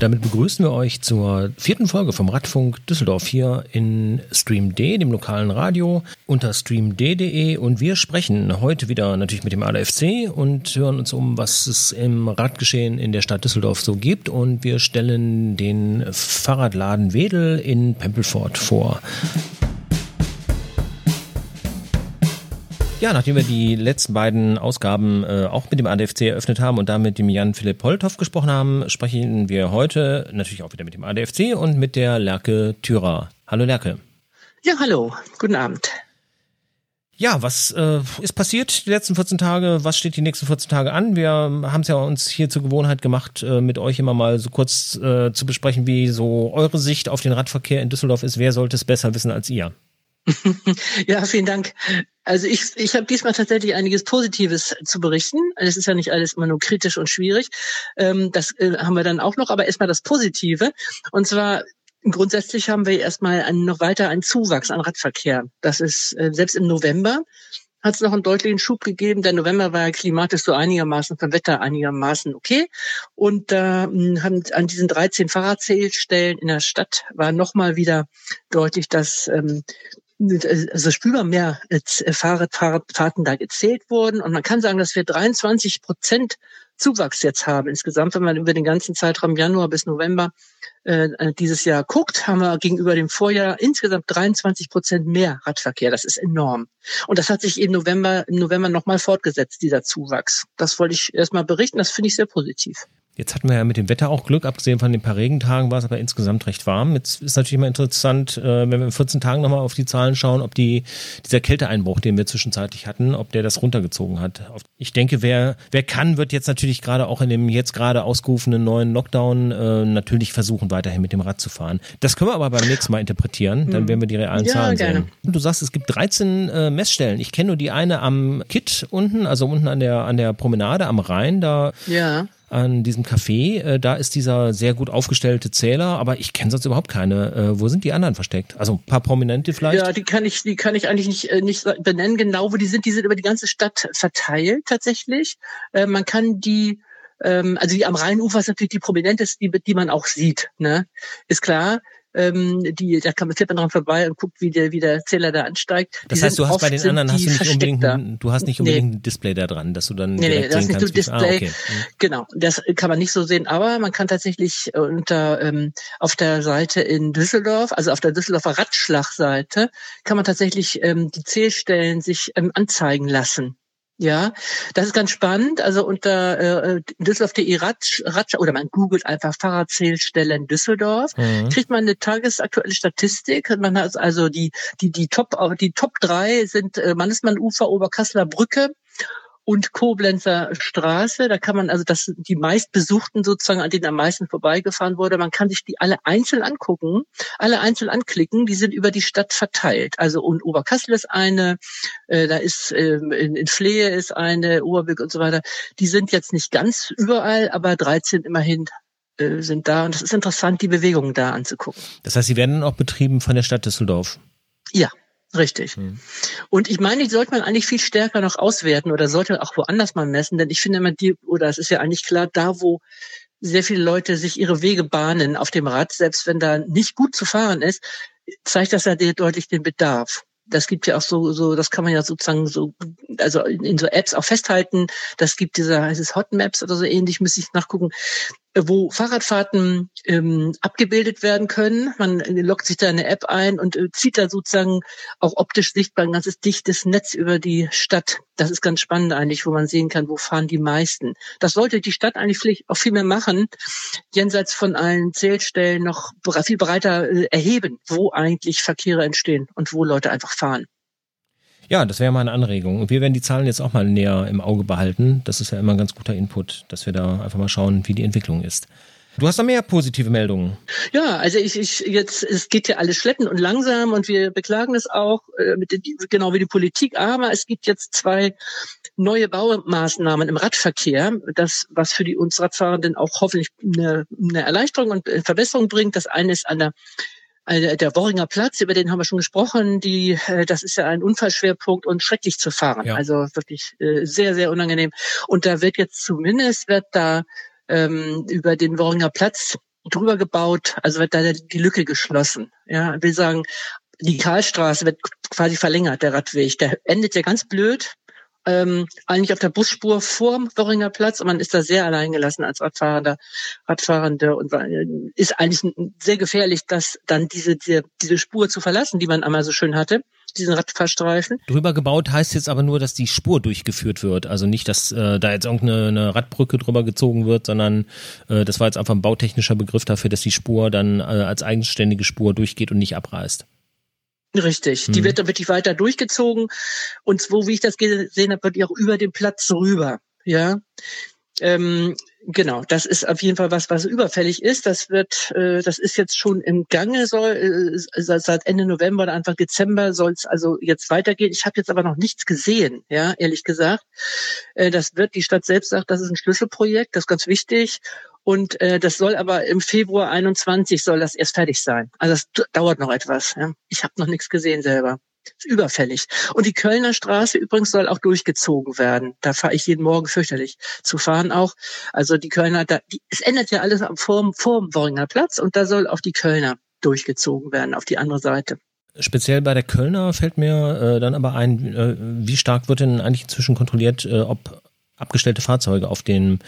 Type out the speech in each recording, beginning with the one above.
Damit begrüßen wir euch zur vierten Folge vom Radfunk Düsseldorf hier in Stream D, dem lokalen Radio, unter streamd.de und wir sprechen heute wieder natürlich mit dem ADFC und hören uns um, was es im Radgeschehen in der Stadt Düsseldorf so gibt und wir stellen den Fahrradladen Wedel in Pempelfort vor. Ja, nachdem wir die letzten beiden Ausgaben äh, auch mit dem ADFC eröffnet haben und damit dem Jan-Philipp Holthoff gesprochen haben, sprechen wir heute natürlich auch wieder mit dem ADFC und mit der Lerke Thürer. Hallo Lerke. Ja, hallo. Guten Abend. Ja, was äh, ist passiert die letzten 14 Tage? Was steht die nächsten 14 Tage an? Wir haben es ja uns hier zur Gewohnheit gemacht, äh, mit euch immer mal so kurz äh, zu besprechen, wie so eure Sicht auf den Radverkehr in Düsseldorf ist. Wer sollte es besser wissen als ihr? ja, vielen Dank. Also ich, ich habe diesmal tatsächlich einiges Positives zu berichten. Es ist ja nicht alles immer nur kritisch und schwierig. Ähm, das äh, haben wir dann auch noch, aber erstmal das Positive. Und zwar grundsätzlich haben wir erstmal einen, noch weiter einen Zuwachs an Radverkehr. Das ist äh, selbst im November hat es noch einen deutlichen Schub gegeben. Der November war ja klimatisch so einigermaßen, vom Wetter einigermaßen okay. Und da äh, haben an diesen 13 Fahrradzählstellen in der Stadt war nochmal wieder deutlich, dass ähm, also spürbar mehr Fahrrad, Fahrradfahrten da gezählt wurden. Und man kann sagen, dass wir 23 Prozent Zuwachs jetzt haben. Insgesamt, wenn man über den ganzen Zeitraum Januar bis November äh, dieses Jahr guckt, haben wir gegenüber dem Vorjahr insgesamt 23 Prozent mehr Radverkehr. Das ist enorm. Und das hat sich im November, im November nochmal fortgesetzt, dieser Zuwachs. Das wollte ich erstmal berichten. Das finde ich sehr positiv. Jetzt hatten wir ja mit dem Wetter auch Glück, abgesehen von den paar Regentagen war es aber insgesamt recht warm. Jetzt ist natürlich mal interessant, äh, wenn wir in 14 Tagen nochmal auf die Zahlen schauen, ob die, dieser Kälteeinbruch, den wir zwischenzeitlich hatten, ob der das runtergezogen hat. Ich denke, wer, wer kann, wird jetzt natürlich gerade auch in dem jetzt gerade ausgerufenen neuen Lockdown äh, natürlich versuchen, weiterhin mit dem Rad zu fahren. Das können wir aber beim nächsten Mal interpretieren, dann hm. werden wir die realen ja, Zahlen gerne. sehen. Du sagst, es gibt 13 äh, Messstellen. Ich kenne nur die eine am Kitt unten, also unten an der, an der Promenade am Rhein, da ja an diesem Café. Äh, da ist dieser sehr gut aufgestellte Zähler, aber ich kenne sonst überhaupt keine. Äh, wo sind die anderen versteckt? Also ein paar Prominente vielleicht? Ja, die kann ich, die kann ich eigentlich nicht, äh, nicht benennen, genau wo die sind. Die sind über die ganze Stadt verteilt tatsächlich. Äh, man kann die ähm, also die am Rheinufer ist natürlich die prominenteste, die, die man auch sieht, ne? Ist klar ähm, die, da kann man fährt man dran vorbei und guckt, wie der, wie der Zähler da ansteigt. Das die heißt, du hast bei den anderen hast du nicht unbedingt, ein, du hast nicht unbedingt nee. ein Display da dran, dass du dann nee, nee, das ist nicht so Display. Ah, okay. Mhm. Genau, das kann man nicht so sehen, aber man kann tatsächlich unter ähm, auf der Seite in Düsseldorf, also auf der Düsseldorfer Radschlagseite, kann man tatsächlich ähm, die Zählstellen sich ähm, anzeigen lassen. Ja, das ist ganz spannend. Also unter äh, Düsseldorf.de Ratsch, Ratsch, oder man googelt einfach Fahrradzählstellen Düsseldorf, mhm. kriegt man eine tagesaktuelle Statistik. Man hat also die die die Top die Top drei sind äh, Mannesmann Ufer Oberkasseler Brücke und Koblenzer Straße. Da kann man also das die meistbesuchten sozusagen, an denen am meisten vorbeigefahren wurde. Man kann sich die alle einzeln angucken, alle einzeln anklicken. Die sind über die Stadt verteilt. Also und Oberkassel ist eine, äh, da ist ähm, in, in Flehe ist eine, Oberbilk und so weiter. Die sind jetzt nicht ganz überall, aber 13 immerhin äh, sind da. Und es ist interessant, die Bewegungen da anzugucken. Das heißt, sie werden auch betrieben von der Stadt Düsseldorf. Ja, Richtig. Hm. Und ich meine, die sollte man eigentlich viel stärker noch auswerten oder sollte auch woanders mal messen, denn ich finde immer die, oder es ist ja eigentlich klar, da wo sehr viele Leute sich ihre Wege bahnen auf dem Rad, selbst wenn da nicht gut zu fahren ist, zeigt das ja deutlich den Bedarf das gibt ja auch so, so, das kann man ja sozusagen so, also in so Apps auch festhalten. Das gibt dieser, heißt es Hot Maps oder so ähnlich, müsste ich nachgucken, wo Fahrradfahrten ähm, abgebildet werden können. Man lockt sich da eine App ein und äh, zieht da sozusagen auch optisch sichtbar ein ganzes dichtes Netz über die Stadt. Das ist ganz spannend eigentlich, wo man sehen kann, wo fahren die meisten. Das sollte die Stadt eigentlich vielleicht auch viel mehr machen, jenseits von allen Zählstellen noch viel breiter äh, erheben, wo eigentlich Verkehre entstehen und wo Leute einfach fahren. Ja, das wäre mal eine Anregung. Und wir werden die Zahlen jetzt auch mal näher im Auge behalten. Das ist ja immer ein ganz guter Input, dass wir da einfach mal schauen, wie die Entwicklung ist. Du hast da mehr positive Meldungen. Ja, also ich, ich jetzt, es geht ja alles schleppend und langsam und wir beklagen es auch, äh, mit, genau wie die Politik, aber es gibt jetzt zwei neue Baumaßnahmen im Radverkehr, das, was für die uns Radfahrenden auch hoffentlich eine, eine Erleichterung und Verbesserung bringt. Das eine ist an der der Worringer Platz, über den haben wir schon gesprochen, die, äh, das ist ja ein Unfallschwerpunkt und schrecklich zu fahren. Ja. Also wirklich äh, sehr, sehr unangenehm. Und da wird jetzt zumindest, wird da ähm, über den Worringer Platz drüber gebaut, also wird da die Lücke geschlossen. Ja, will sagen, die Karlstraße wird quasi verlängert, der Radweg. Der endet ja ganz blöd ähm, eigentlich auf der Busspur vorm Worringer Platz und man ist da sehr alleingelassen als Radfahrender, Radfahrende und äh, ist eigentlich sehr gefährlich, dass dann diese, diese, diese Spur zu verlassen, die man einmal so schön hatte, diesen Radfahrstreifen. Drüber gebaut heißt jetzt aber nur, dass die Spur durchgeführt wird. Also nicht, dass äh, da jetzt irgendeine Radbrücke drüber gezogen wird, sondern äh, das war jetzt einfach ein bautechnischer Begriff dafür, dass die Spur dann äh, als eigenständige Spur durchgeht und nicht abreißt. Richtig, die mhm. wird dann wirklich weiter durchgezogen und so wie ich das gesehen habe, wird die auch über den Platz rüber. Ja, ähm, genau. Das ist auf jeden Fall was, was überfällig ist. Das wird, äh, das ist jetzt schon im Gange. Soll äh, seit Ende November oder Anfang Dezember soll es also jetzt weitergehen. Ich habe jetzt aber noch nichts gesehen. Ja, ehrlich gesagt. Äh, das wird die Stadt selbst sagt, das ist ein Schlüsselprojekt. Das ist ganz wichtig. Und äh, das soll aber im Februar 21 soll das erst fertig sein. Also das dauert noch etwas. Ja. Ich habe noch nichts gesehen selber. Ist überfällig. Und die Kölner Straße übrigens soll auch durchgezogen werden. Da fahre ich jeden Morgen fürchterlich zu fahren auch. Also die Kölner, da, die, es ändert ja alles vor, vor dem Worringer Platz und da soll auch die Kölner durchgezogen werden auf die andere Seite. Speziell bei der Kölner fällt mir äh, dann aber ein, äh, wie stark wird denn eigentlich inzwischen kontrolliert, äh, ob abgestellte Fahrzeuge auf dem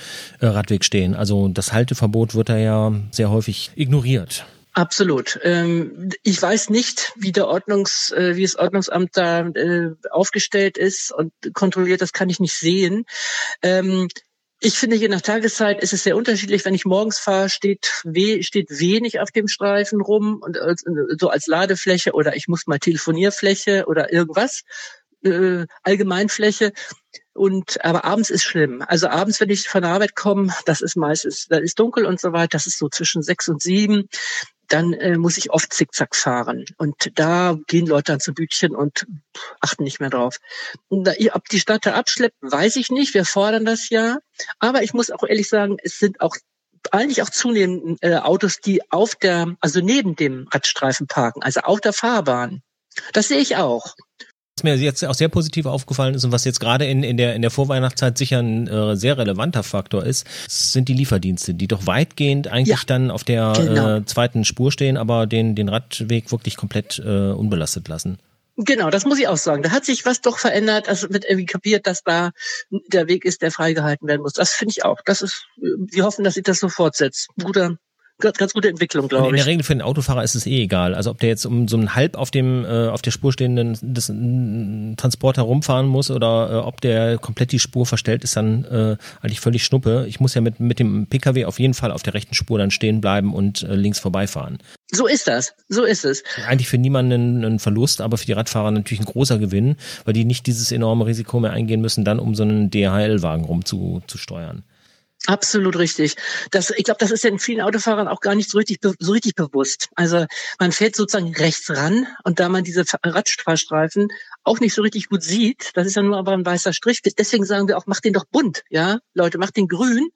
äh, Radweg stehen. Also das Halteverbot wird da ja sehr häufig ignoriert. Absolut. Ähm, ich weiß nicht, wie der Ordnungs, äh, wie das Ordnungsamt da äh, aufgestellt ist und kontrolliert. Das kann ich nicht sehen. Ähm, ich finde, je nach Tageszeit ist es sehr unterschiedlich. Wenn ich morgens fahre, steht, steht wenig auf dem Streifen rum und so als Ladefläche oder ich muss mal Telefonierfläche oder irgendwas, Allgemeinfläche. Und aber abends ist schlimm. Also abends, wenn ich von der Arbeit komme, das ist meistens, da ist dunkel und so weiter, das ist so zwischen sechs und sieben, dann äh, muss ich oft zickzack fahren. Und da gehen Leute dann zu Bütchen und achten nicht mehr drauf. Da, ob die Stadt da abschleppt, weiß ich nicht. Wir fordern das ja. Aber ich muss auch ehrlich sagen, es sind auch eigentlich auch zunehmend äh, Autos, die auf der, also neben dem Radstreifen parken, also auf der Fahrbahn. Das sehe ich auch. Was mir jetzt auch sehr positiv aufgefallen ist und was jetzt gerade in, in, der, in der Vorweihnachtszeit sicher ein äh, sehr relevanter Faktor ist, sind die Lieferdienste, die doch weitgehend eigentlich ja, dann auf der genau. äh, zweiten Spur stehen, aber den, den Radweg wirklich komplett äh, unbelastet lassen. Genau, das muss ich auch sagen. Da hat sich was doch verändert. Also wird irgendwie kapiert, dass da der Weg ist, der freigehalten werden muss. Das finde ich auch. Das ist, wir hoffen, dass sich das so fortsetzt. Guter, ganz, ganz gute Entwicklung, glaube ich. In der Regel für den Autofahrer ist es eh egal. Also ob der jetzt um so einen halb auf dem äh, auf der Spur stehenden das, Transporter rumfahren muss oder äh, ob der komplett die Spur verstellt, ist dann äh, eigentlich völlig Schnuppe. Ich muss ja mit mit dem PKW auf jeden Fall auf der rechten Spur dann stehen bleiben und äh, links vorbeifahren. So ist das. So ist es. Eigentlich für niemanden ein Verlust, aber für die Radfahrer natürlich ein großer Gewinn, weil die nicht dieses enorme Risiko mehr eingehen müssen, dann um so einen DHL-Wagen rumzusteuern. Absolut richtig. Das, ich glaube, das ist ja in vielen Autofahrern auch gar nicht so richtig, so richtig bewusst. Also man fährt sozusagen rechts ran und da man diese Radfahrstreifen auch nicht so richtig gut sieht, das ist ja nur aber ein weißer Strich. Deswegen sagen wir auch, macht den doch bunt, ja, Leute, macht den grün.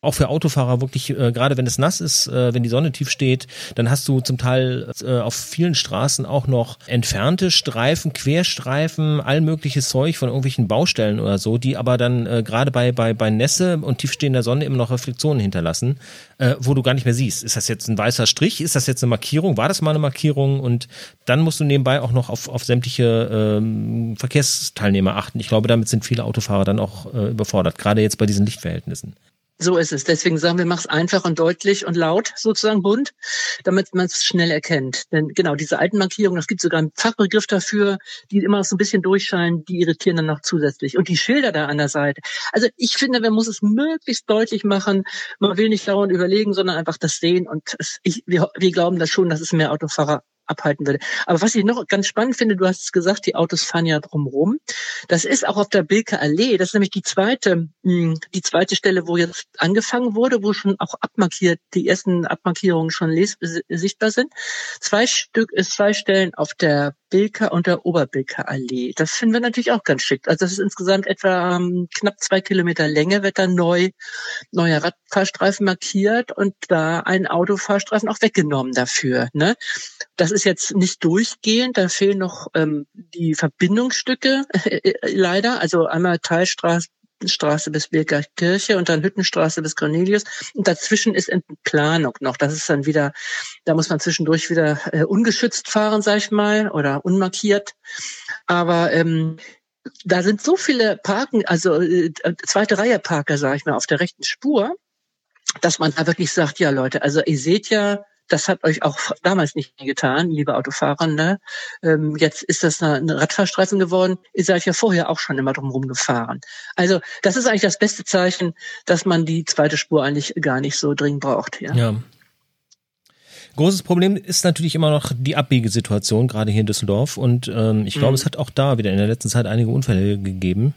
Auch für Autofahrer wirklich, äh, gerade wenn es nass ist, äh, wenn die Sonne tief steht, dann hast du zum Teil äh, auf vielen Straßen auch noch entfernte Streifen, Querstreifen, all mögliches Zeug von irgendwelchen Baustellen oder so, die aber dann äh, gerade bei bei bei Nässe und tiefstehender Sonne immer noch Reflexionen hinterlassen, äh, wo du gar nicht mehr siehst. Ist das jetzt ein weißer Strich? Ist das jetzt eine Markierung? War das mal eine Markierung? Und dann musst du nebenbei auch noch auf, auf sämtliche Verkehrsteilnehmer achten. Ich glaube, damit sind viele Autofahrer dann auch äh, überfordert, gerade jetzt bei diesen Lichtverhältnissen. So ist es. Deswegen sagen wir, mach's einfach und deutlich und laut, sozusagen bunt, damit man es schnell erkennt. Denn genau, diese alten Markierungen, das gibt sogar einen Fachbegriff dafür, die immer noch so ein bisschen durchscheinen, die irritieren dann noch zusätzlich. Und die Schilder da an der Seite. Also ich finde, man muss es möglichst deutlich machen. Man will nicht dauernd überlegen, sondern einfach das sehen. Und es, ich, wir, wir glauben das schon, dass es mehr Autofahrer abhalten würde. Aber was ich noch ganz spannend finde, du hast es gesagt, die Autos fahren ja drumherum. Das ist auch auf der Bilker Allee. Das ist nämlich die zweite, hm, die zweite Stelle, wo jetzt angefangen wurde, wo schon auch abmarkiert, die ersten Abmarkierungen schon sichtbar sind. Zwei Stück, ist zwei Stellen auf der Bilker und der Oberbilker Allee. Das finden wir natürlich auch ganz schick. Also das ist insgesamt etwa ähm, knapp zwei Kilometer Länge wird da neu, neuer Radfahrstreifen markiert und da ein Autofahrstreifen auch weggenommen dafür. Ne? Das ist jetzt nicht durchgehend, da fehlen noch ähm, die Verbindungsstücke leider. Also einmal Teilstraße Hüttenstraße bis Birkerkirche und dann Hüttenstraße bis Cornelius. Und dazwischen ist Entplanung noch. Das ist dann wieder, da muss man zwischendurch wieder äh, ungeschützt fahren, sag ich mal, oder unmarkiert. Aber ähm, da sind so viele Parken, also äh, zweite Reihe Parker, sag ich mal, auf der rechten Spur, dass man da wirklich sagt, ja Leute, also ihr seht ja, das hat euch auch damals nicht getan, liebe Autofahrer. Ne? Ähm, jetzt ist das eine, Radfahrstreifen geworden. Ihr seid ja vorher auch schon immer drumherum gefahren. Also das ist eigentlich das beste Zeichen, dass man die zweite Spur eigentlich gar nicht so dringend braucht. Ja. ja. Großes Problem ist natürlich immer noch die Abbiegesituation, gerade hier in Düsseldorf. Und ähm, ich glaube, mhm. es hat auch da wieder in der letzten Zeit einige Unfälle gegeben.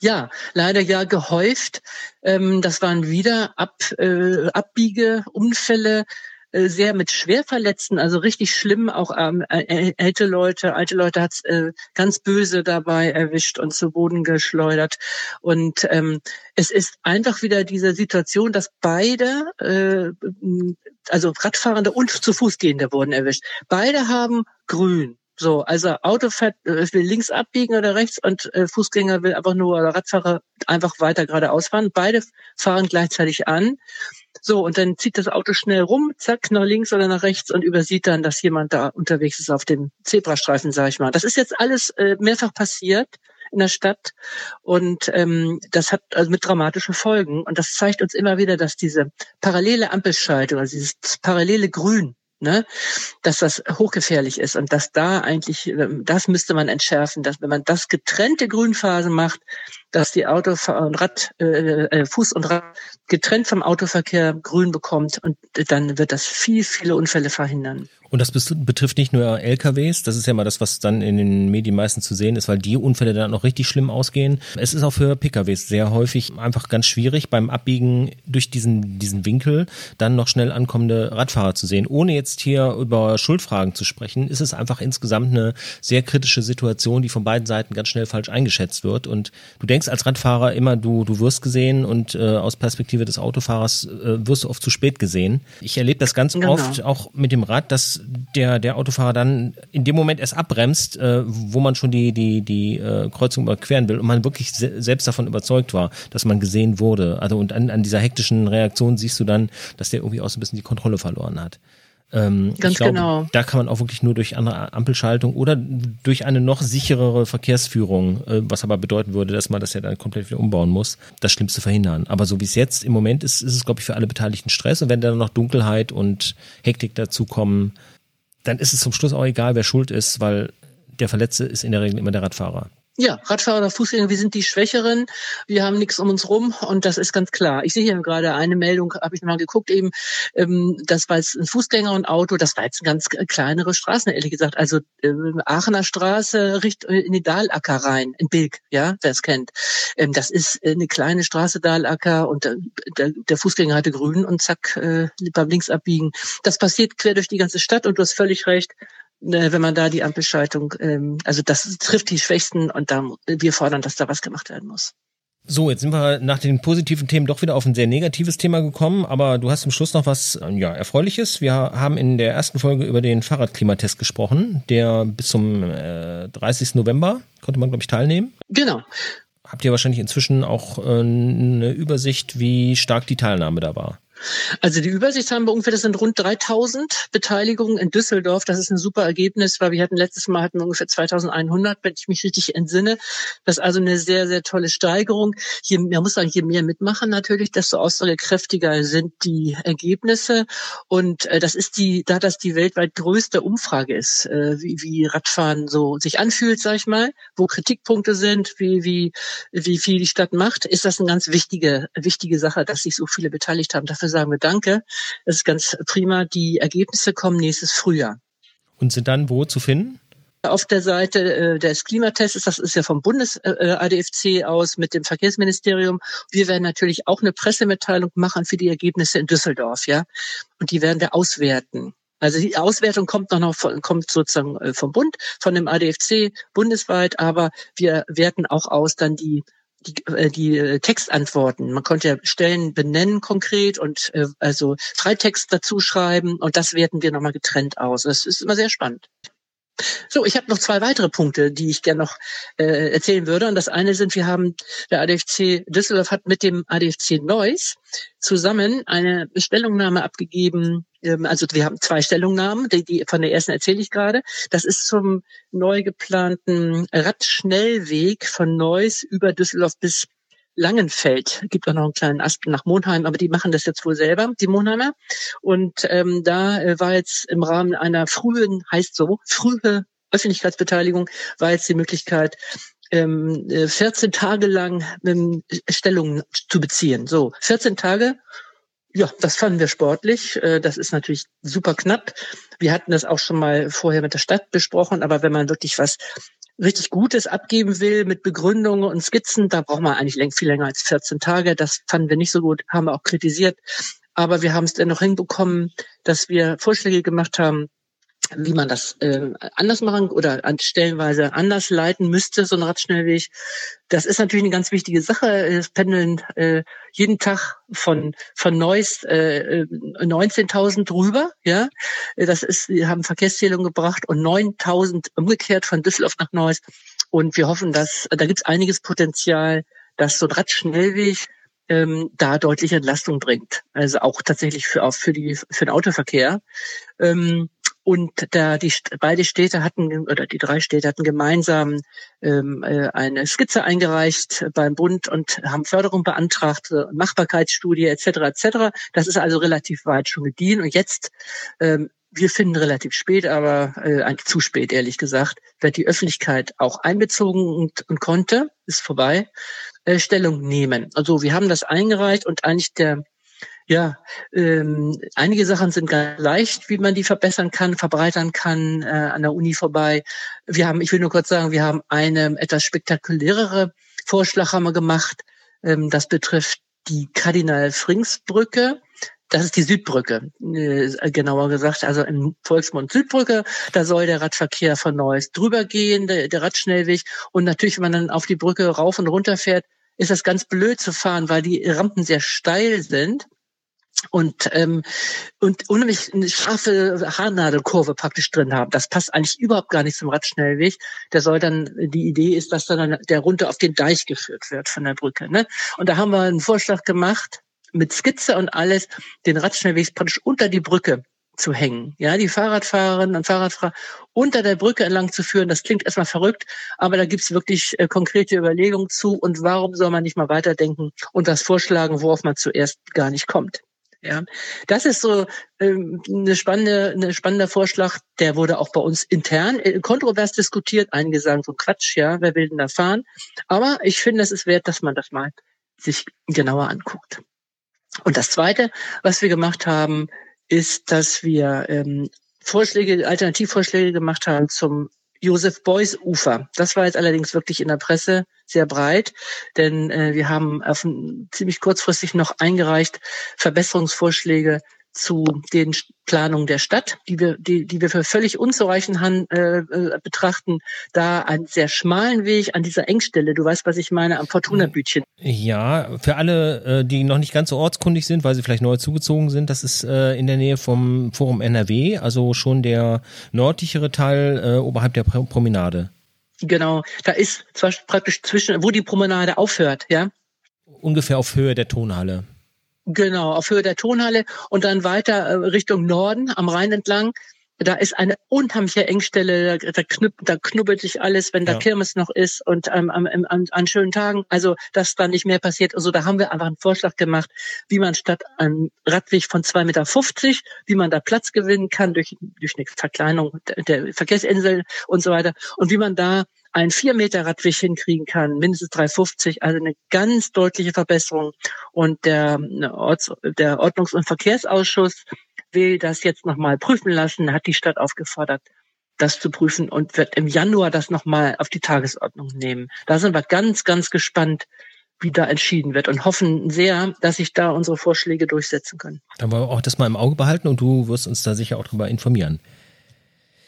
Ja, leider ja gehäuft. Ähm, das waren wieder Ab, äh, Abbiegeunfälle, äh, sehr mit Schwerverletzten, also richtig schlimm. Auch ähm, ältere Leute, alte Leute hat's äh, ganz böse dabei erwischt und zu Boden geschleudert. Und ähm, es ist einfach wieder diese Situation, dass beide, äh, also Radfahrende und zu Fußgehende wurden erwischt. Beide haben grün. So, also Auto fährt, äh, will links abbiegen oder rechts und äh, Fußgänger will einfach nur oder Radfahrer einfach weiter geradeaus fahren. Beide fahren gleichzeitig an. So, und dann zieht das Auto schnell rum, zack, nach links oder nach rechts und übersieht dann, dass jemand da unterwegs ist auf dem Zebrastreifen, sag ich mal. Das ist jetzt alles äh, mehrfach passiert in der Stadt und ähm, das hat also mit dramatischen Folgen und das zeigt uns immer wieder, dass diese parallele Ampelschaltung, also dieses parallele Grün, ne, dass das hochgefährlich ist und dass da eigentlich, ähm, das müsste man entschärfen, dass wenn man das getrennte Grünphase macht, dass die Autofahr und Rad, äh, äh, Fuß und Rad getrennt vom Autoverkehr grün bekommt und dann wird das viel, viele Unfälle verhindern. Und das betrifft nicht nur LKWs, das ist ja mal das, was dann in den Medien meistens zu sehen ist, weil die Unfälle dann noch richtig schlimm ausgehen. Es ist auch für PKWs sehr häufig einfach ganz schwierig, beim Abbiegen durch diesen, diesen Winkel dann noch schnell ankommende Radfahrer zu sehen. Ohne jetzt hier über Schuldfragen zu sprechen, ist es einfach insgesamt eine sehr kritische Situation, die von beiden Seiten ganz schnell falsch eingeschätzt wird. Und du denkst als Radfahrer immer, du, du wirst gesehen und äh, aus Perspektive des Autofahrers äh, wirst du oft zu spät gesehen. Ich erlebe das ganz genau. oft auch mit dem Rad, dass der, der Autofahrer dann in dem Moment erst abbremst, äh, wo man schon die, die, die äh, Kreuzung überqueren will und man wirklich se selbst davon überzeugt war, dass man gesehen wurde. Also und an, an dieser hektischen Reaktion siehst du dann, dass der irgendwie auch so ein bisschen die Kontrolle verloren hat. Ähm, Ganz glaube, genau. Da kann man auch wirklich nur durch andere Ampelschaltung oder durch eine noch sicherere Verkehrsführung, äh, was aber bedeuten würde, dass man das ja dann komplett wieder umbauen muss, das Schlimmste verhindern. Aber so wie es jetzt im Moment ist, ist es, glaube ich, für alle Beteiligten Stress. Und wenn dann noch Dunkelheit und Hektik dazukommen, dann ist es zum Schluss auch egal, wer schuld ist, weil der Verletzte ist in der Regel immer der Radfahrer. Ja, Radfahrer oder Fußgänger, wir sind die Schwächeren, wir haben nichts um uns rum und das ist ganz klar. Ich sehe hier gerade eine Meldung, habe ich mal geguckt, eben, ähm, das war jetzt ein Fußgänger und Auto, das war jetzt eine ganz kleinere Straßen, ehrlich gesagt. Also ähm, Aachener Straße Richt in die Dahlacker rein, in Bilk, ja, wer es kennt. Ähm, das ist eine kleine Straße Dahlacker und äh, der, der Fußgänger hatte grün und zack, äh, beim Links abbiegen. Das passiert quer durch die ganze Stadt und du hast völlig recht, wenn man da die Ampelschaltung, ähm, also das trifft die Schwächsten und da wir fordern, dass da was gemacht werden muss. So, jetzt sind wir nach den positiven Themen doch wieder auf ein sehr negatives Thema gekommen, aber du hast zum Schluss noch was ja, Erfreuliches. Wir haben in der ersten Folge über den Fahrradklimatest gesprochen, der bis zum äh, 30. November konnte man, glaube ich, teilnehmen. Genau. Habt ihr wahrscheinlich inzwischen auch äh, eine Übersicht, wie stark die Teilnahme da war? Also die Übersicht haben wir ungefähr, das sind rund 3000 Beteiligungen in Düsseldorf. Das ist ein super Ergebnis, weil wir hatten letztes Mal hatten wir ungefähr 2100, wenn ich mich richtig entsinne. Das ist also eine sehr, sehr tolle Steigerung. Je, man muss sagen, je mehr mitmachen natürlich, desto aussagekräftiger sind die Ergebnisse. Und äh, das ist die, da das die weltweit größte Umfrage ist, äh, wie, wie Radfahren so sich anfühlt, sag ich mal, wo Kritikpunkte sind, wie, wie, wie viel die Stadt macht, ist das eine ganz wichtige, wichtige Sache, dass sich so viele beteiligt haben. Dafür sagen wir Danke. Das ist ganz prima. Die Ergebnisse kommen nächstes Frühjahr. Und sind dann wo zu finden? Auf der Seite äh, des Klimatests, das ist ja vom Bundes-ADFC äh, aus mit dem Verkehrsministerium. Wir werden natürlich auch eine Pressemitteilung machen für die Ergebnisse in Düsseldorf, ja. Und die werden wir auswerten. Also die Auswertung kommt noch, noch von, kommt sozusagen äh, vom Bund, von dem ADFC bundesweit, aber wir werten auch aus dann die die, äh, die äh, Textantworten. Man konnte ja Stellen benennen konkret und äh, also Freitext dazu schreiben und das werten wir nochmal getrennt aus. Das ist immer sehr spannend. So, ich habe noch zwei weitere Punkte, die ich gerne noch äh, erzählen würde. Und das eine sind, wir haben, der ADFC Düsseldorf hat mit dem ADFC Neuss zusammen eine Stellungnahme abgegeben. Ähm, also wir haben zwei Stellungnahmen, die, die von der ersten erzähle ich gerade. Das ist zum neu geplanten Radschnellweg von Neuss über Düsseldorf bis Langenfeld. Gibt auch noch einen kleinen Aspen nach Monheim, aber die machen das jetzt wohl selber, die Monheimer. Und ähm, da äh, war jetzt im Rahmen einer frühen, heißt so, frühe Öffentlichkeitsbeteiligung, war jetzt die Möglichkeit, ähm, 14 äh, Tage lang ähm, Stellungen zu beziehen. So, 14 Tage ja, das fanden wir sportlich. Äh, das ist natürlich super knapp. Wir hatten das auch schon mal vorher mit der Stadt besprochen, aber wenn man wirklich was richtig Gutes abgeben will mit Begründungen und Skizzen, da braucht man eigentlich viel länger als 14 Tage. Das fanden wir nicht so gut, haben wir auch kritisiert. Aber wir haben es dennoch hinbekommen, dass wir Vorschläge gemacht haben, wie man das äh, anders machen oder an stellenweise anders leiten müsste, so ein Radschnellweg. Das ist natürlich eine ganz wichtige Sache. Es pendeln äh, jeden Tag von von Neuss äh, 19.000 rüber. Ja, das ist, wir haben Verkehrszählung gebracht und 9.000 umgekehrt von Düsseldorf nach Neuss. Und wir hoffen, dass da gibt es einiges Potenzial, dass so ein Radschnellweg ähm, da deutliche Entlastung bringt. Also auch tatsächlich für, auch für, die, für den Autoverkehr. Ähm, und da die beide Städte hatten oder die drei Städte hatten gemeinsam ähm, äh, eine Skizze eingereicht beim Bund und haben Förderung beantragt, äh, Machbarkeitsstudie etc. etc. Das ist also relativ weit schon gediehen und jetzt ähm, wir finden relativ spät, aber äh, eigentlich zu spät, ehrlich gesagt, wird die Öffentlichkeit auch einbezogen und, und konnte, ist vorbei, äh, Stellung nehmen. Also wir haben das eingereicht und eigentlich der ja, ähm, einige Sachen sind ganz leicht, wie man die verbessern kann, verbreitern kann äh, an der Uni vorbei. Wir haben, ich will nur kurz sagen, wir haben eine etwas spektakulärere Vorschlag haben wir gemacht. Ähm, das betrifft die Kardinal-Frings-Brücke. Das ist die Südbrücke, äh, genauer gesagt, also im Volksmund Südbrücke. Da soll der Radverkehr von Neuss drüber gehen, der, der Radschnellweg. Und natürlich, wenn man dann auf die Brücke rauf und runter fährt, ist das ganz blöd zu fahren, weil die Rampen sehr steil sind und ähm, und unheimlich eine scharfe Haarnadelkurve praktisch drin haben. Das passt eigentlich überhaupt gar nicht zum Radschnellweg. Der soll dann die Idee ist, dass dann der runter auf den Deich geführt wird von der Brücke. Ne? Und da haben wir einen Vorschlag gemacht mit Skizze und alles, den Radschnellweg praktisch unter die Brücke zu hängen. Ja, die Fahrradfahrerinnen und Fahrradfahrer unter der Brücke entlang zu führen, das klingt erstmal verrückt, aber da gibt's wirklich äh, konkrete Überlegungen zu und warum soll man nicht mal weiterdenken und das vorschlagen, worauf man zuerst gar nicht kommt. Ja, das ist so ähm, eine spannende, eine spannender Vorschlag. Der wurde auch bei uns intern äh, kontrovers diskutiert. Einige sagen so Quatsch, ja, wer will denn da fahren? Aber ich finde, es ist wert, dass man das mal sich genauer anguckt. Und das Zweite, was wir gemacht haben, ist, dass wir ähm, Vorschläge, Alternativvorschläge gemacht haben zum Josef Beuys Ufer. Das war jetzt allerdings wirklich in der Presse sehr breit, denn äh, wir haben auf, ziemlich kurzfristig noch eingereicht Verbesserungsvorschläge zu den Planungen der Stadt, die wir, die, die wir für völlig unzureichend han, äh, äh, betrachten, da einen sehr schmalen Weg an dieser Engstelle, du weißt, was ich meine, am Fortuna-Bütchen. Ja, für alle, äh, die noch nicht ganz so ortskundig sind, weil sie vielleicht neu zugezogen sind, das ist äh, in der Nähe vom Forum NRW, also schon der nördlichere Teil äh, oberhalb der Promenade. Genau, da ist zwar praktisch zwischen, wo die Promenade aufhört, ja. Ungefähr auf Höhe der Tonhalle. Genau, auf Höhe der Tonhalle und dann weiter äh, Richtung Norden am Rhein entlang. Da ist eine unheimliche Engstelle, da, knüpp, da knubbelt sich alles, wenn da ja. Kirmes noch ist und ähm, an, an, an schönen Tagen. Also, dass da nicht mehr passiert. Also, da haben wir einfach einen Vorschlag gemacht, wie man statt einem Radweg von 2,50 Meter, wie man da Platz gewinnen kann durch, durch eine Verkleinerung der, der Verkehrsinsel und so weiter. Und wie man da einen 4 Meter Radweg hinkriegen kann, mindestens 3,50, also eine ganz deutliche Verbesserung. Und der, Orts, der Ordnungs- und Verkehrsausschuss will das jetzt nochmal prüfen lassen, hat die Stadt aufgefordert, das zu prüfen und wird im Januar das nochmal auf die Tagesordnung nehmen. Da sind wir ganz, ganz gespannt, wie da entschieden wird und hoffen sehr, dass sich da unsere Vorschläge durchsetzen können. Dann wollen wir auch das mal im Auge behalten und du wirst uns da sicher auch darüber informieren.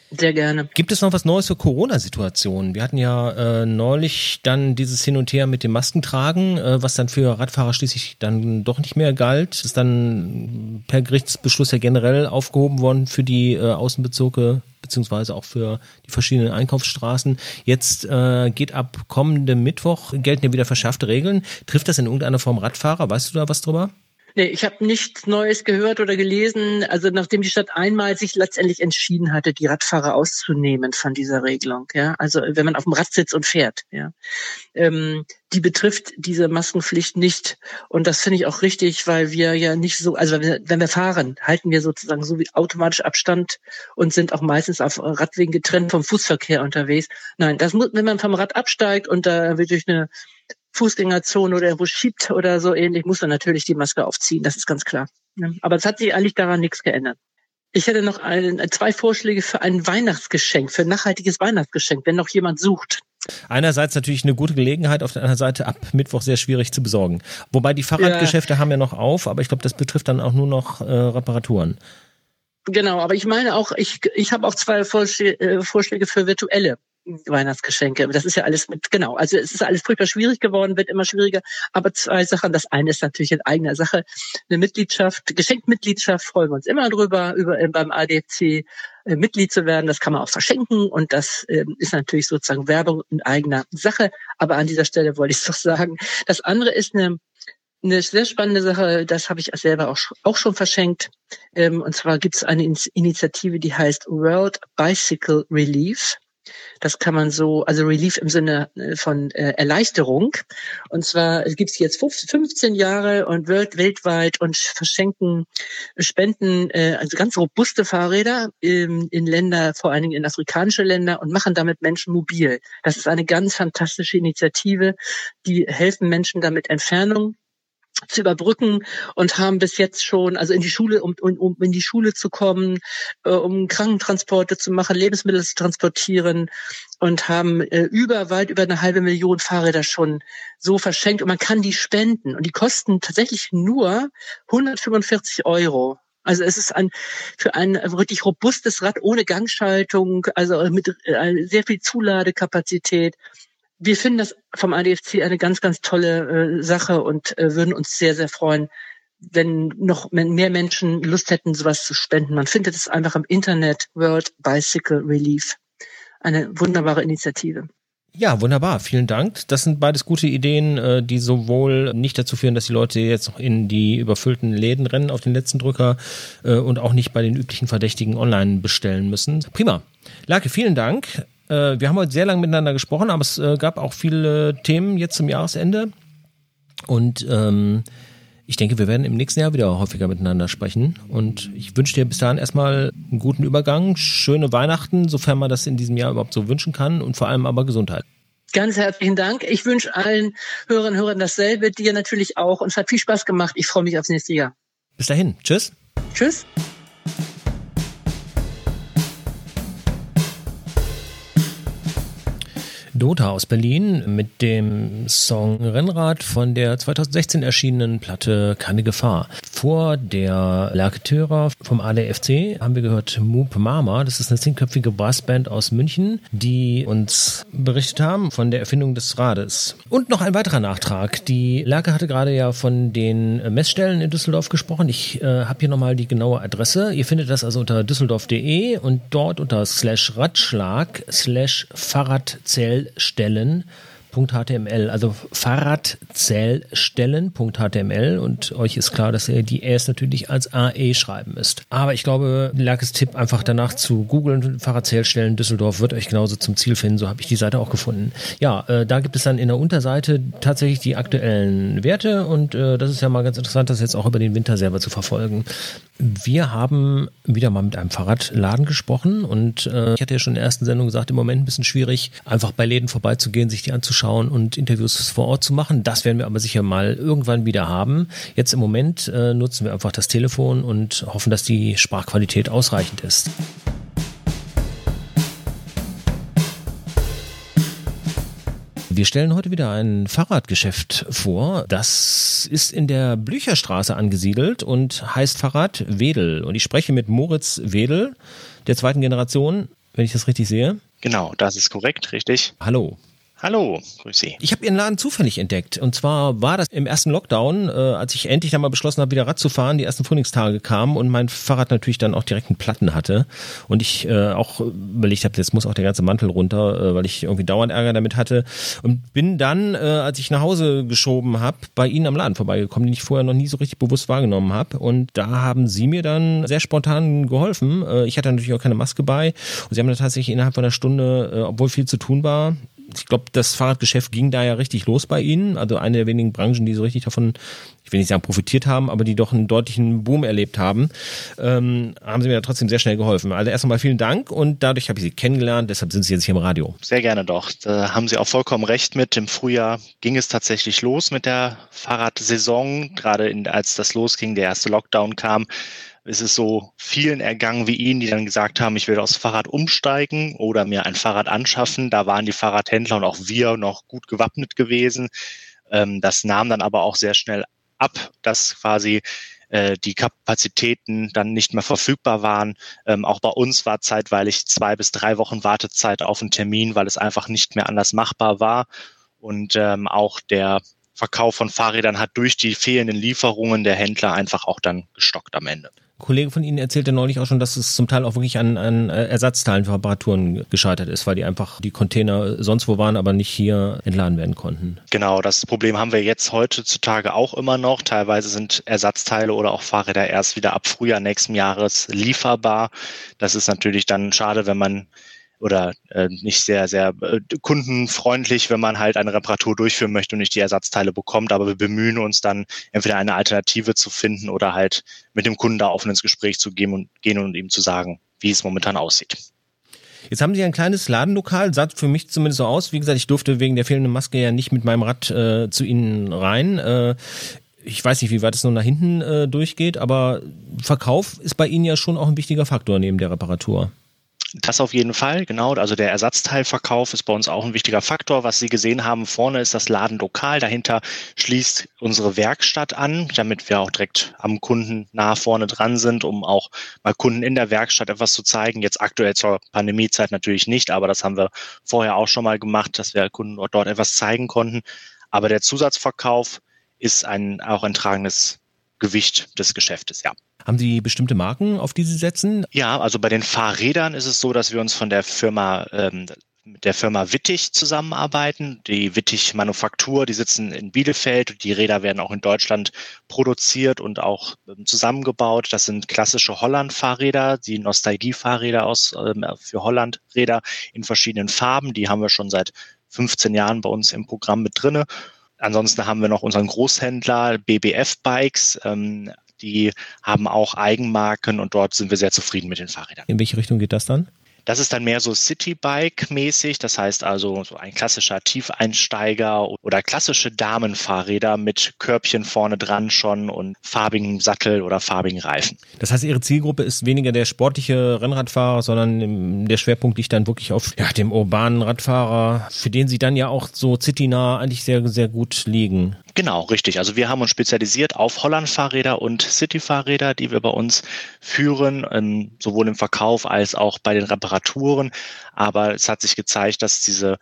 Sehr gerne. Gibt es noch was Neues für Corona-Situationen? Wir hatten ja äh, neulich dann dieses Hin und Her mit dem Maskentragen, äh, was dann für Radfahrer schließlich dann doch nicht mehr galt. Ist dann per Gerichtsbeschluss ja generell aufgehoben worden für die äh, Außenbezirke beziehungsweise auch für die verschiedenen Einkaufsstraßen. Jetzt äh, geht ab kommendem Mittwoch gelten ja wieder verschärfte Regeln. Trifft das in irgendeiner Form Radfahrer? Weißt du da was drüber? Nee, ich habe nichts Neues gehört oder gelesen. Also nachdem die Stadt einmal sich letztendlich entschieden hatte, die Radfahrer auszunehmen von dieser Regelung, ja, also wenn man auf dem Rad sitzt und fährt, ja, ähm, die betrifft diese Maskenpflicht nicht. Und das finde ich auch richtig, weil wir ja nicht so, also wenn wir, wenn wir fahren, halten wir sozusagen so wie automatisch Abstand und sind auch meistens auf Radwegen getrennt vom Fußverkehr unterwegs. Nein, das muss, wenn man vom Rad absteigt und da wird durch eine Fußgängerzone oder irgendwo schiebt oder so ähnlich, muss man natürlich die Maske aufziehen. Das ist ganz klar. Aber es hat sich eigentlich daran nichts geändert. Ich hätte noch ein, zwei Vorschläge für ein Weihnachtsgeschenk, für ein nachhaltiges Weihnachtsgeschenk, wenn noch jemand sucht. Einerseits natürlich eine gute Gelegenheit, auf der anderen Seite ab Mittwoch sehr schwierig zu besorgen. Wobei die Fahrradgeschäfte ja. haben ja noch auf, aber ich glaube, das betrifft dann auch nur noch äh, Reparaturen. Genau, aber ich meine auch, ich, ich habe auch zwei äh, Vorschläge für virtuelle Weihnachtsgeschenke. Das ist ja alles mit, genau. Also es ist alles furchtbar schwierig geworden, wird immer schwieriger. Aber zwei Sachen. Das eine ist natürlich in eigener Sache. Eine Mitgliedschaft, Geschenkmitgliedschaft freuen wir uns immer drüber, über, äh, beim ADC äh, Mitglied zu werden. Das kann man auch verschenken. Und das äh, ist natürlich sozusagen Werbung in eigener Sache. Aber an dieser Stelle wollte ich es doch sagen. Das andere ist eine eine sehr spannende Sache, das habe ich selber auch, auch schon verschenkt. Ähm, und zwar gibt es eine Initiative, die heißt World Bicycle Relief. Das kann man so, also Relief im Sinne äh, von äh, Erleichterung. Und zwar gibt es jetzt 15 Jahre und weltweit und verschenken Spenden, äh, also ganz robuste Fahrräder in, in Länder, vor allen Dingen in afrikanische Länder und machen damit Menschen mobil. Das ist eine ganz fantastische Initiative. Die helfen Menschen damit Entfernung zu überbrücken und haben bis jetzt schon, also in die Schule, um, um, in die Schule zu kommen, äh, um Krankentransporte zu machen, Lebensmittel zu transportieren und haben äh, über weit über eine halbe Million Fahrräder schon so verschenkt. Und man kann die spenden. Und die kosten tatsächlich nur 145 Euro. Also es ist ein für ein wirklich robustes Rad ohne Gangschaltung, also mit äh, sehr viel Zuladekapazität wir finden das vom ADFC eine ganz, ganz tolle äh, Sache und äh, würden uns sehr, sehr freuen, wenn noch mehr Menschen Lust hätten, sowas zu spenden. Man findet es einfach im Internet World Bicycle Relief. Eine wunderbare Initiative. Ja, wunderbar. Vielen Dank. Das sind beides gute Ideen, äh, die sowohl nicht dazu führen, dass die Leute jetzt noch in die überfüllten Läden rennen auf den letzten Drücker äh, und auch nicht bei den üblichen Verdächtigen online bestellen müssen. Prima. Lake, vielen Dank. Äh, wir haben heute sehr lange miteinander gesprochen, aber es äh, gab auch viele Themen jetzt zum Jahresende. Und ähm, ich denke, wir werden im nächsten Jahr wieder häufiger miteinander sprechen. Und ich wünsche dir bis dahin erstmal einen guten Übergang, schöne Weihnachten, sofern man das in diesem Jahr überhaupt so wünschen kann und vor allem aber Gesundheit. Ganz herzlichen Dank. Ich wünsche allen Hörerinnen und Hörern dasselbe, dir natürlich auch. Und es hat viel Spaß gemacht. Ich freue mich aufs nächste Jahr. Bis dahin. Tschüss. Tschüss. Dota aus Berlin mit dem Song Rennrad von der 2016 erschienenen Platte Keine Gefahr. Vor der Lerketörer vom ADFC haben wir gehört Moop Mama. Das ist eine zehnköpfige Brassband aus München, die uns berichtet haben von der Erfindung des Rades. Und noch ein weiterer Nachtrag. Die Lerke hatte gerade ja von den Messstellen in Düsseldorf gesprochen. Ich äh, habe hier nochmal die genaue Adresse. Ihr findet das also unter düsseldorf.de und dort unter slash Radschlag slash Fahrradzell Stellen .html, also Fahrradzählstellen.html und euch ist klar, dass ihr die Äs natürlich als AE schreiben müsst. Aber ich glaube, Lerkes Tipp einfach danach zu googeln, Fahrradzählstellen Düsseldorf wird euch genauso zum Ziel finden, so habe ich die Seite auch gefunden. Ja, äh, da gibt es dann in der Unterseite tatsächlich die aktuellen Werte und äh, das ist ja mal ganz interessant, das jetzt auch über den Winter selber zu verfolgen. Wir haben wieder mal mit einem Fahrradladen gesprochen und äh, ich hatte ja schon in der ersten Sendung gesagt, im Moment ein bisschen schwierig, einfach bei Läden vorbeizugehen, sich die anzuschauen und Interviews vor Ort zu machen. Das werden wir aber sicher mal irgendwann wieder haben. Jetzt im Moment äh, nutzen wir einfach das Telefon und hoffen, dass die Sprachqualität ausreichend ist. Wir stellen heute wieder ein Fahrradgeschäft vor. Das ist in der Blücherstraße angesiedelt und heißt Fahrrad Wedel. Und ich spreche mit Moritz Wedel, der zweiten Generation. wenn ich das richtig sehe. Genau, das ist korrekt, richtig. Hallo. Hallo, grüß Sie. Ich habe Ihren Laden zufällig entdeckt. Und zwar war das im ersten Lockdown, äh, als ich endlich dann mal beschlossen habe, wieder Rad zu fahren, die ersten Frühlingstage kamen und mein Fahrrad natürlich dann auch direkt einen Platten hatte. Und ich äh, auch überlegt habe, jetzt muss auch der ganze Mantel runter, äh, weil ich irgendwie dauernd Ärger damit hatte. Und bin dann, äh, als ich nach Hause geschoben habe, bei Ihnen am Laden vorbeigekommen, den ich vorher noch nie so richtig bewusst wahrgenommen habe. Und da haben Sie mir dann sehr spontan geholfen. Äh, ich hatte natürlich auch keine Maske bei. Und Sie haben dann tatsächlich innerhalb von einer Stunde, äh, obwohl viel zu tun war, ich glaube, das Fahrradgeschäft ging da ja richtig los bei Ihnen. Also eine der wenigen Branchen, die so richtig davon, ich will nicht sagen profitiert haben, aber die doch einen deutlichen Boom erlebt haben, ähm, haben Sie mir da trotzdem sehr schnell geholfen. Also erst einmal vielen Dank und dadurch habe ich Sie kennengelernt, deshalb sind Sie jetzt hier im Radio. Sehr gerne doch. Da haben Sie auch vollkommen recht mit. Im Frühjahr ging es tatsächlich los mit der Fahrradsaison. Gerade in, als das losging, der erste Lockdown kam, ist es so vielen ergangen wie Ihnen, die dann gesagt haben, ich will aufs Fahrrad umsteigen oder mir ein Fahrrad anschaffen. Da waren die Fahrradhändler und auch wir noch gut gewappnet gewesen. Ähm, das nahm dann aber auch sehr schnell ab, dass quasi äh, die Kapazitäten dann nicht mehr verfügbar waren. Ähm, auch bei uns war zeitweilig zwei bis drei Wochen Wartezeit auf einen Termin, weil es einfach nicht mehr anders machbar war. Und ähm, auch der Verkauf von Fahrrädern hat durch die fehlenden Lieferungen der Händler einfach auch dann gestockt am Ende. Kollege von Ihnen erzählte neulich auch schon, dass es zum Teil auch wirklich an, an äh, Ersatzteilen für Reparaturen gescheitert ist, weil die einfach die Container sonst wo waren, aber nicht hier entladen werden konnten. Genau, das Problem haben wir jetzt heutzutage auch immer noch. Teilweise sind Ersatzteile oder auch Fahrräder erst wieder ab Frühjahr nächsten Jahres lieferbar. Das ist natürlich dann schade, wenn man oder äh, nicht sehr, sehr äh, kundenfreundlich, wenn man halt eine Reparatur durchführen möchte und nicht die Ersatzteile bekommt. Aber wir bemühen uns dann, entweder eine Alternative zu finden oder halt mit dem Kunden da offen ins Gespräch zu gehen und, gehen und ihm zu sagen, wie es momentan aussieht. Jetzt haben Sie ein kleines Ladenlokal, sah für mich zumindest so aus. Wie gesagt, ich durfte wegen der fehlenden Maske ja nicht mit meinem Rad äh, zu Ihnen rein. Äh, ich weiß nicht, wie weit es nur nach hinten äh, durchgeht, aber Verkauf ist bei Ihnen ja schon auch ein wichtiger Faktor neben der Reparatur. Das auf jeden Fall, genau. Also der Ersatzteilverkauf ist bei uns auch ein wichtiger Faktor. Was Sie gesehen haben, vorne ist das Ladenlokal. Dahinter schließt unsere Werkstatt an, damit wir auch direkt am Kunden nah vorne dran sind, um auch mal Kunden in der Werkstatt etwas zu zeigen. Jetzt aktuell zur Pandemiezeit natürlich nicht, aber das haben wir vorher auch schon mal gemacht, dass wir Kunden dort etwas zeigen konnten. Aber der Zusatzverkauf ist ein, auch ein tragendes Gewicht des Geschäftes, ja. Haben Sie bestimmte Marken, auf die Sie setzen? Ja, also bei den Fahrrädern ist es so, dass wir uns von der Firma ähm, mit der Firma Wittig zusammenarbeiten. Die Wittig Manufaktur, die sitzen in Bielefeld. Die Räder werden auch in Deutschland produziert und auch ähm, zusammengebaut. Das sind klassische Holland-Fahrräder, die Nostalgie-Fahrräder aus ähm, für Holland-Räder in verschiedenen Farben. Die haben wir schon seit 15 Jahren bei uns im Programm mit drinne. Ansonsten haben wir noch unseren Großhändler BBF Bikes. Ähm, die haben auch Eigenmarken und dort sind wir sehr zufrieden mit den Fahrrädern. In welche Richtung geht das dann? Das ist dann mehr so Citybike-mäßig, das heißt also so ein klassischer Tiefeinsteiger oder klassische Damenfahrräder mit Körbchen vorne dran schon und farbigen Sattel oder farbigen Reifen. Das heißt, Ihre Zielgruppe ist weniger der sportliche Rennradfahrer, sondern der Schwerpunkt liegt dann wirklich auf ja, dem urbanen Radfahrer, für den Sie dann ja auch so citynah eigentlich sehr, sehr gut liegen. Genau, richtig. Also wir haben uns spezialisiert auf Holland-Fahrräder und City-Fahrräder, die wir bei uns führen, ähm, sowohl im Verkauf als auch bei den Reparaturen. Aber es hat sich gezeigt, dass diese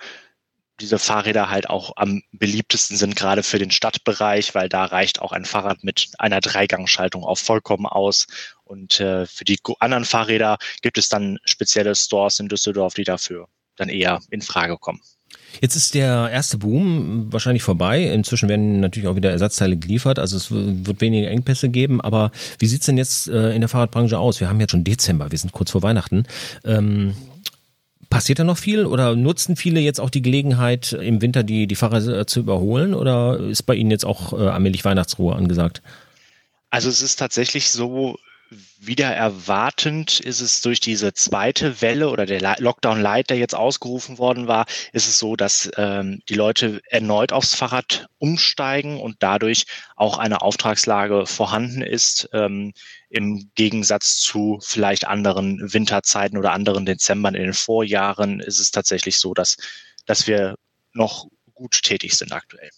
diese Fahrräder halt auch am beliebtesten sind, gerade für den Stadtbereich, weil da reicht auch ein Fahrrad mit einer Dreigangschaltung auch vollkommen aus. Und äh, für die anderen Fahrräder gibt es dann spezielle Stores in Düsseldorf, die dafür dann eher in Frage kommen. Jetzt ist der erste Boom wahrscheinlich vorbei. Inzwischen werden natürlich auch wieder Ersatzteile geliefert, also es wird weniger Engpässe geben. Aber wie sieht's denn jetzt äh, in der Fahrradbranche aus? Wir haben jetzt schon Dezember, wir sind kurz vor Weihnachten. Ähm, passiert da noch viel oder nutzen viele jetzt auch die Gelegenheit, im Winter die, die Fahrer zu überholen oder ist bei Ihnen jetzt auch äh, allmählich Weihnachtsruhe angesagt? Also es ist tatsächlich so, wieder erwartend ist es durch diese zweite Welle oder der Lockdown Light, der jetzt ausgerufen worden war, ist es so, dass ähm, die Leute erneut aufs Fahrrad umsteigen und dadurch auch eine Auftragslage vorhanden ist, ähm, im Gegensatz zu vielleicht anderen Winterzeiten oder anderen Dezembern in den Vorjahren ist es tatsächlich so, dass, dass wir noch gut tätig sind aktuell.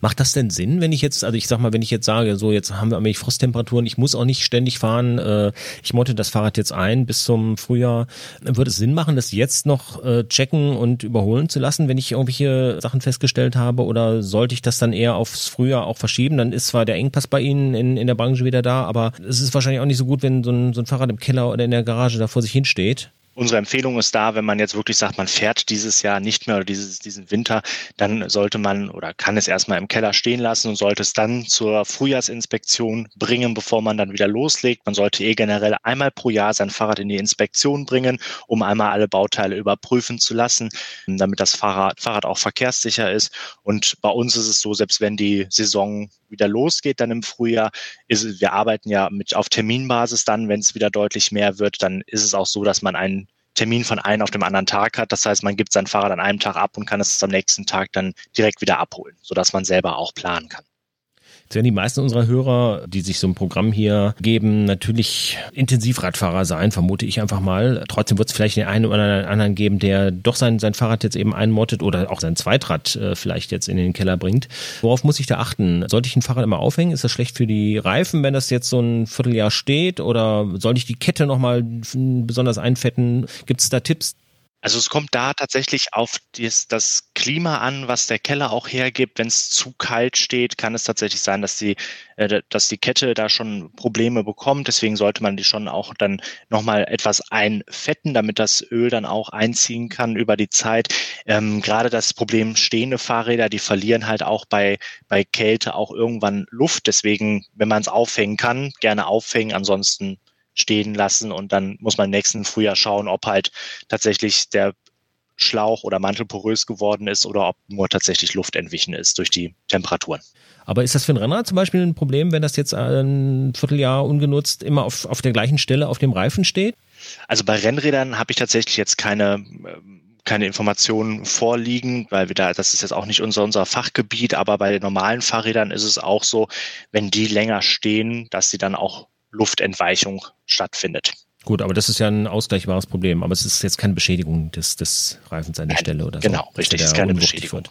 Macht das denn Sinn, wenn ich jetzt, also ich sag mal, wenn ich jetzt sage, so jetzt haben wir allmählich Frosttemperaturen, ich muss auch nicht ständig fahren, äh, ich motte das Fahrrad jetzt ein bis zum Frühjahr, würde es Sinn machen, das jetzt noch äh, checken und überholen zu lassen, wenn ich irgendwelche Sachen festgestellt habe oder sollte ich das dann eher aufs Frühjahr auch verschieben? Dann ist zwar der Engpass bei Ihnen in, in der Branche wieder da, aber es ist wahrscheinlich auch nicht so gut, wenn so ein, so ein Fahrrad im Keller oder in der Garage da vor sich hinsteht. Unsere Empfehlung ist da, wenn man jetzt wirklich sagt, man fährt dieses Jahr nicht mehr oder dieses, diesen Winter, dann sollte man oder kann es erstmal im Keller stehen lassen und sollte es dann zur Frühjahrsinspektion bringen, bevor man dann wieder loslegt. Man sollte eh generell einmal pro Jahr sein Fahrrad in die Inspektion bringen, um einmal alle Bauteile überprüfen zu lassen, damit das Fahrrad, Fahrrad auch verkehrssicher ist. Und bei uns ist es so, selbst wenn die Saison wieder losgeht dann im Frühjahr, ist, wir arbeiten ja mit auf Terminbasis dann, wenn es wieder deutlich mehr wird, dann ist es auch so, dass man einen Termin von einem auf dem anderen Tag hat. Das heißt, man gibt sein Fahrrad an einem Tag ab und kann es am nächsten Tag dann direkt wieder abholen, sodass man selber auch planen kann. Jetzt werden die meisten unserer Hörer, die sich so ein Programm hier geben, natürlich Intensivradfahrer sein, vermute ich einfach mal. Trotzdem wird es vielleicht den einen oder anderen geben, der doch sein, sein Fahrrad jetzt eben einmottet oder auch sein Zweitrad äh, vielleicht jetzt in den Keller bringt. Worauf muss ich da achten? Sollte ich ein Fahrrad immer aufhängen? Ist das schlecht für die Reifen, wenn das jetzt so ein Vierteljahr steht? Oder sollte ich die Kette nochmal besonders einfetten? Gibt es da Tipps? Also es kommt da tatsächlich auf das, das Klima an, was der Keller auch hergibt. Wenn es zu kalt steht, kann es tatsächlich sein, dass die, äh, dass die Kette da schon Probleme bekommt. Deswegen sollte man die schon auch dann nochmal etwas einfetten, damit das Öl dann auch einziehen kann über die Zeit. Ähm, gerade das Problem stehende Fahrräder, die verlieren halt auch bei, bei Kälte auch irgendwann Luft. Deswegen, wenn man es aufhängen kann, gerne aufhängen. Ansonsten stehen lassen und dann muss man im nächsten Frühjahr schauen, ob halt tatsächlich der Schlauch oder Mantel porös geworden ist oder ob nur tatsächlich Luft entwichen ist durch die Temperaturen. Aber ist das für ein Rennrad zum Beispiel ein Problem, wenn das jetzt ein Vierteljahr ungenutzt immer auf, auf der gleichen Stelle auf dem Reifen steht? Also bei Rennrädern habe ich tatsächlich jetzt keine keine Informationen vorliegen, weil wir da, das ist jetzt auch nicht unser, unser Fachgebiet, aber bei den normalen Fahrrädern ist es auch so, wenn die länger stehen, dass sie dann auch Luftentweichung stattfindet. Gut, aber das ist ja ein ausgleichbares Problem. Aber es ist jetzt keine Beschädigung des, des Reifens an der Nein, Stelle oder so. Genau, richtig, ist keine Beschädigung. Wird.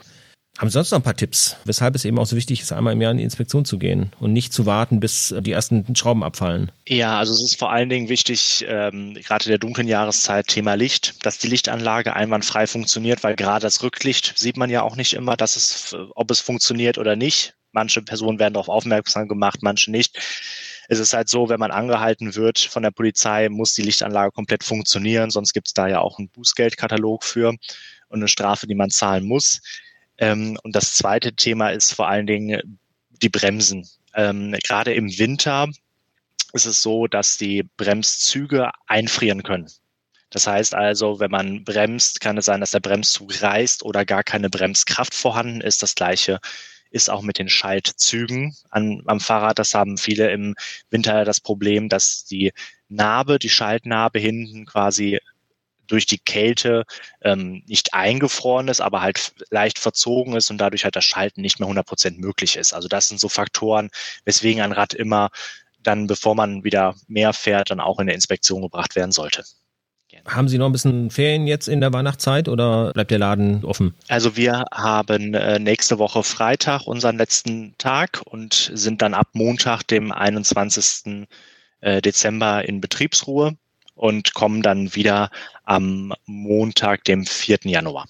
Haben Sie sonst noch ein paar Tipps, weshalb es eben auch so wichtig ist, einmal im Jahr in die Inspektion zu gehen und nicht zu warten, bis die ersten Schrauben abfallen? Ja, also es ist vor allen Dingen wichtig, ähm, gerade in der dunklen Jahreszeit, Thema Licht, dass die Lichtanlage einwandfrei funktioniert, weil gerade das Rücklicht sieht man ja auch nicht immer, dass es, ob es funktioniert oder nicht. Manche Personen werden darauf aufmerksam gemacht, manche nicht es ist halt so, wenn man angehalten wird von der Polizei, muss die Lichtanlage komplett funktionieren, sonst gibt es da ja auch einen Bußgeldkatalog für und eine Strafe, die man zahlen muss. Ähm, und das zweite Thema ist vor allen Dingen die Bremsen. Ähm, gerade im Winter ist es so, dass die Bremszüge einfrieren können. Das heißt also, wenn man bremst, kann es sein, dass der Bremszug reißt oder gar keine Bremskraft vorhanden ist. Das gleiche ist auch mit den Schaltzügen an, am Fahrrad. Das haben viele im Winter das Problem, dass die Narbe, die Schaltnarbe hinten quasi durch die Kälte ähm, nicht eingefroren ist, aber halt leicht verzogen ist und dadurch halt das Schalten nicht mehr 100 Prozent möglich ist. Also das sind so Faktoren, weswegen ein Rad immer dann, bevor man wieder mehr fährt, dann auch in der Inspektion gebracht werden sollte. Haben Sie noch ein bisschen Ferien jetzt in der Weihnachtszeit oder bleibt der Laden offen? Also wir haben äh, nächste Woche Freitag unseren letzten Tag und sind dann ab Montag, dem 21. Äh, Dezember in Betriebsruhe und kommen dann wieder am Montag, dem 4. Januar.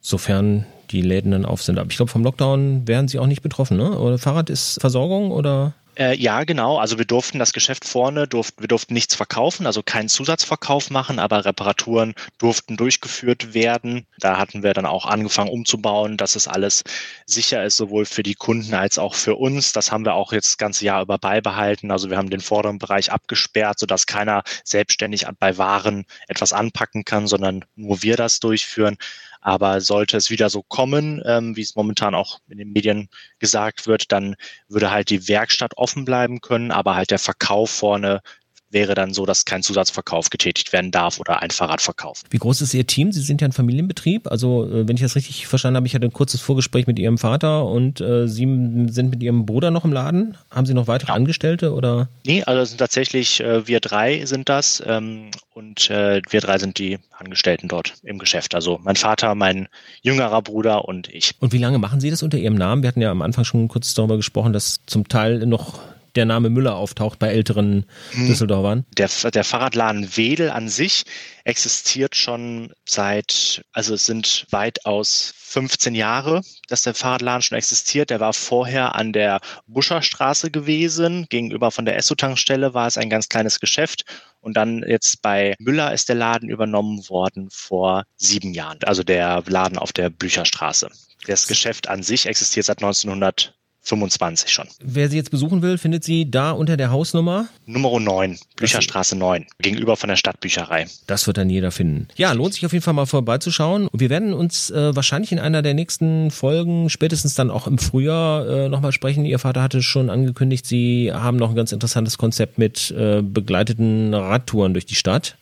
Sofern die Läden dann auf sind. Aber ich glaube, vom Lockdown wären Sie auch nicht betroffen, ne? Oder Fahrrad ist Versorgung oder? Äh, ja, genau. Also wir durften das Geschäft vorne, durften, wir durften nichts verkaufen, also keinen Zusatzverkauf machen, aber Reparaturen durften durchgeführt werden. Da hatten wir dann auch angefangen umzubauen, dass es alles sicher ist, sowohl für die Kunden als auch für uns. Das haben wir auch jetzt das ganze Jahr über beibehalten. Also wir haben den vorderen Bereich abgesperrt, sodass keiner selbstständig bei Waren etwas anpacken kann, sondern nur wir das durchführen. Aber sollte es wieder so kommen, ähm, wie es momentan auch in den Medien gesagt wird, dann würde halt die Werkstatt offen bleiben können, aber halt der Verkauf vorne wäre dann so, dass kein Zusatzverkauf getätigt werden darf oder ein Fahrradverkauf. Wie groß ist Ihr Team? Sie sind ja ein Familienbetrieb. Also, äh, wenn ich das richtig verstanden habe, ich hatte ein kurzes Vorgespräch mit Ihrem Vater und äh, Sie sind mit Ihrem Bruder noch im Laden. Haben Sie noch weitere ja. Angestellte oder? Nee, also sind tatsächlich äh, wir drei sind das ähm, und äh, wir drei sind die Angestellten dort im Geschäft. Also mein Vater, mein jüngerer Bruder und ich. Und wie lange machen Sie das unter Ihrem Namen? Wir hatten ja am Anfang schon kurz darüber gesprochen, dass zum Teil noch der Name Müller auftaucht bei älteren hm. Düsseldorfern? Der, der Fahrradladen Wedel an sich existiert schon seit, also es sind weitaus 15 Jahre, dass der Fahrradladen schon existiert. Der war vorher an der Buscherstraße gewesen. Gegenüber von der Esso-Tankstelle war es ein ganz kleines Geschäft. Und dann jetzt bei Müller ist der Laden übernommen worden vor sieben Jahren. Also der Laden auf der Bücherstraße. Das Geschäft an sich existiert seit 1900 25 schon. Wer sie jetzt besuchen will, findet sie da unter der Hausnummer? Nummer 9, Bücherstraße 9, gegenüber von der Stadtbücherei. Das wird dann jeder finden. Ja, lohnt sich auf jeden Fall mal vorbeizuschauen. Und wir werden uns äh, wahrscheinlich in einer der nächsten Folgen, spätestens dann auch im Frühjahr, äh, nochmal sprechen. Ihr Vater hatte schon angekündigt, sie haben noch ein ganz interessantes Konzept mit äh, begleiteten Radtouren durch die Stadt.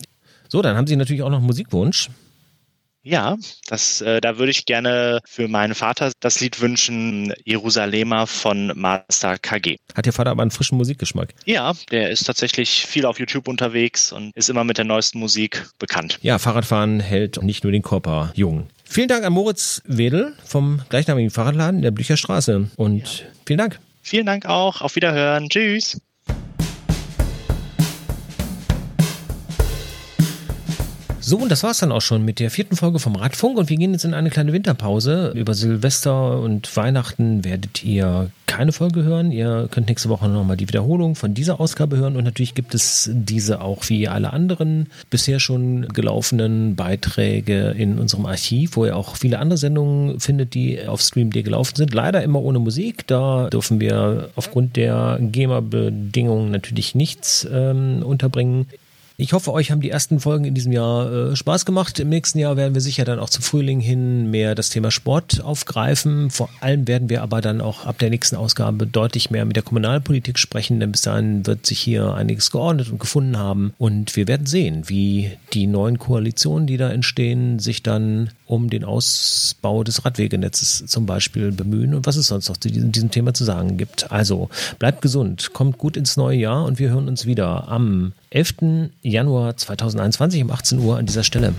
So, dann haben Sie natürlich auch noch einen Musikwunsch. Ja, das, äh, da würde ich gerne für meinen Vater das Lied wünschen, Jerusalemer von Master KG. Hat Ihr Vater aber einen frischen Musikgeschmack? Ja, der ist tatsächlich viel auf YouTube unterwegs und ist immer mit der neuesten Musik bekannt. Ja, Fahrradfahren hält nicht nur den Körper jung. Vielen Dank an Moritz Wedel vom gleichnamigen Fahrradladen der Blücherstraße und ja. vielen Dank. Vielen Dank auch. Auf Wiederhören. Tschüss. So, und das war's dann auch schon mit der vierten Folge vom Radfunk und wir gehen jetzt in eine kleine Winterpause. Über Silvester und Weihnachten werdet ihr keine Folge hören. Ihr könnt nächste Woche nochmal die Wiederholung von dieser Ausgabe hören und natürlich gibt es diese auch wie alle anderen bisher schon gelaufenen Beiträge in unserem Archiv, wo ihr auch viele andere Sendungen findet, die auf Stream.de gelaufen sind. Leider immer ohne Musik. Da dürfen wir aufgrund der GEMA-Bedingungen natürlich nichts ähm, unterbringen. Ich hoffe, euch haben die ersten Folgen in diesem Jahr äh, Spaß gemacht. Im nächsten Jahr werden wir sicher dann auch zum Frühling hin mehr das Thema Sport aufgreifen. Vor allem werden wir aber dann auch ab der nächsten Ausgabe deutlich mehr mit der Kommunalpolitik sprechen, denn bis dahin wird sich hier einiges geordnet und gefunden haben. Und wir werden sehen, wie die neuen Koalitionen, die da entstehen, sich dann um den Ausbau des Radwegenetzes zum Beispiel bemühen und was es sonst noch zu diesem, diesem Thema zu sagen gibt. Also bleibt gesund, kommt gut ins neue Jahr und wir hören uns wieder am 11. Januar 2021 um 18 Uhr an dieser Stelle.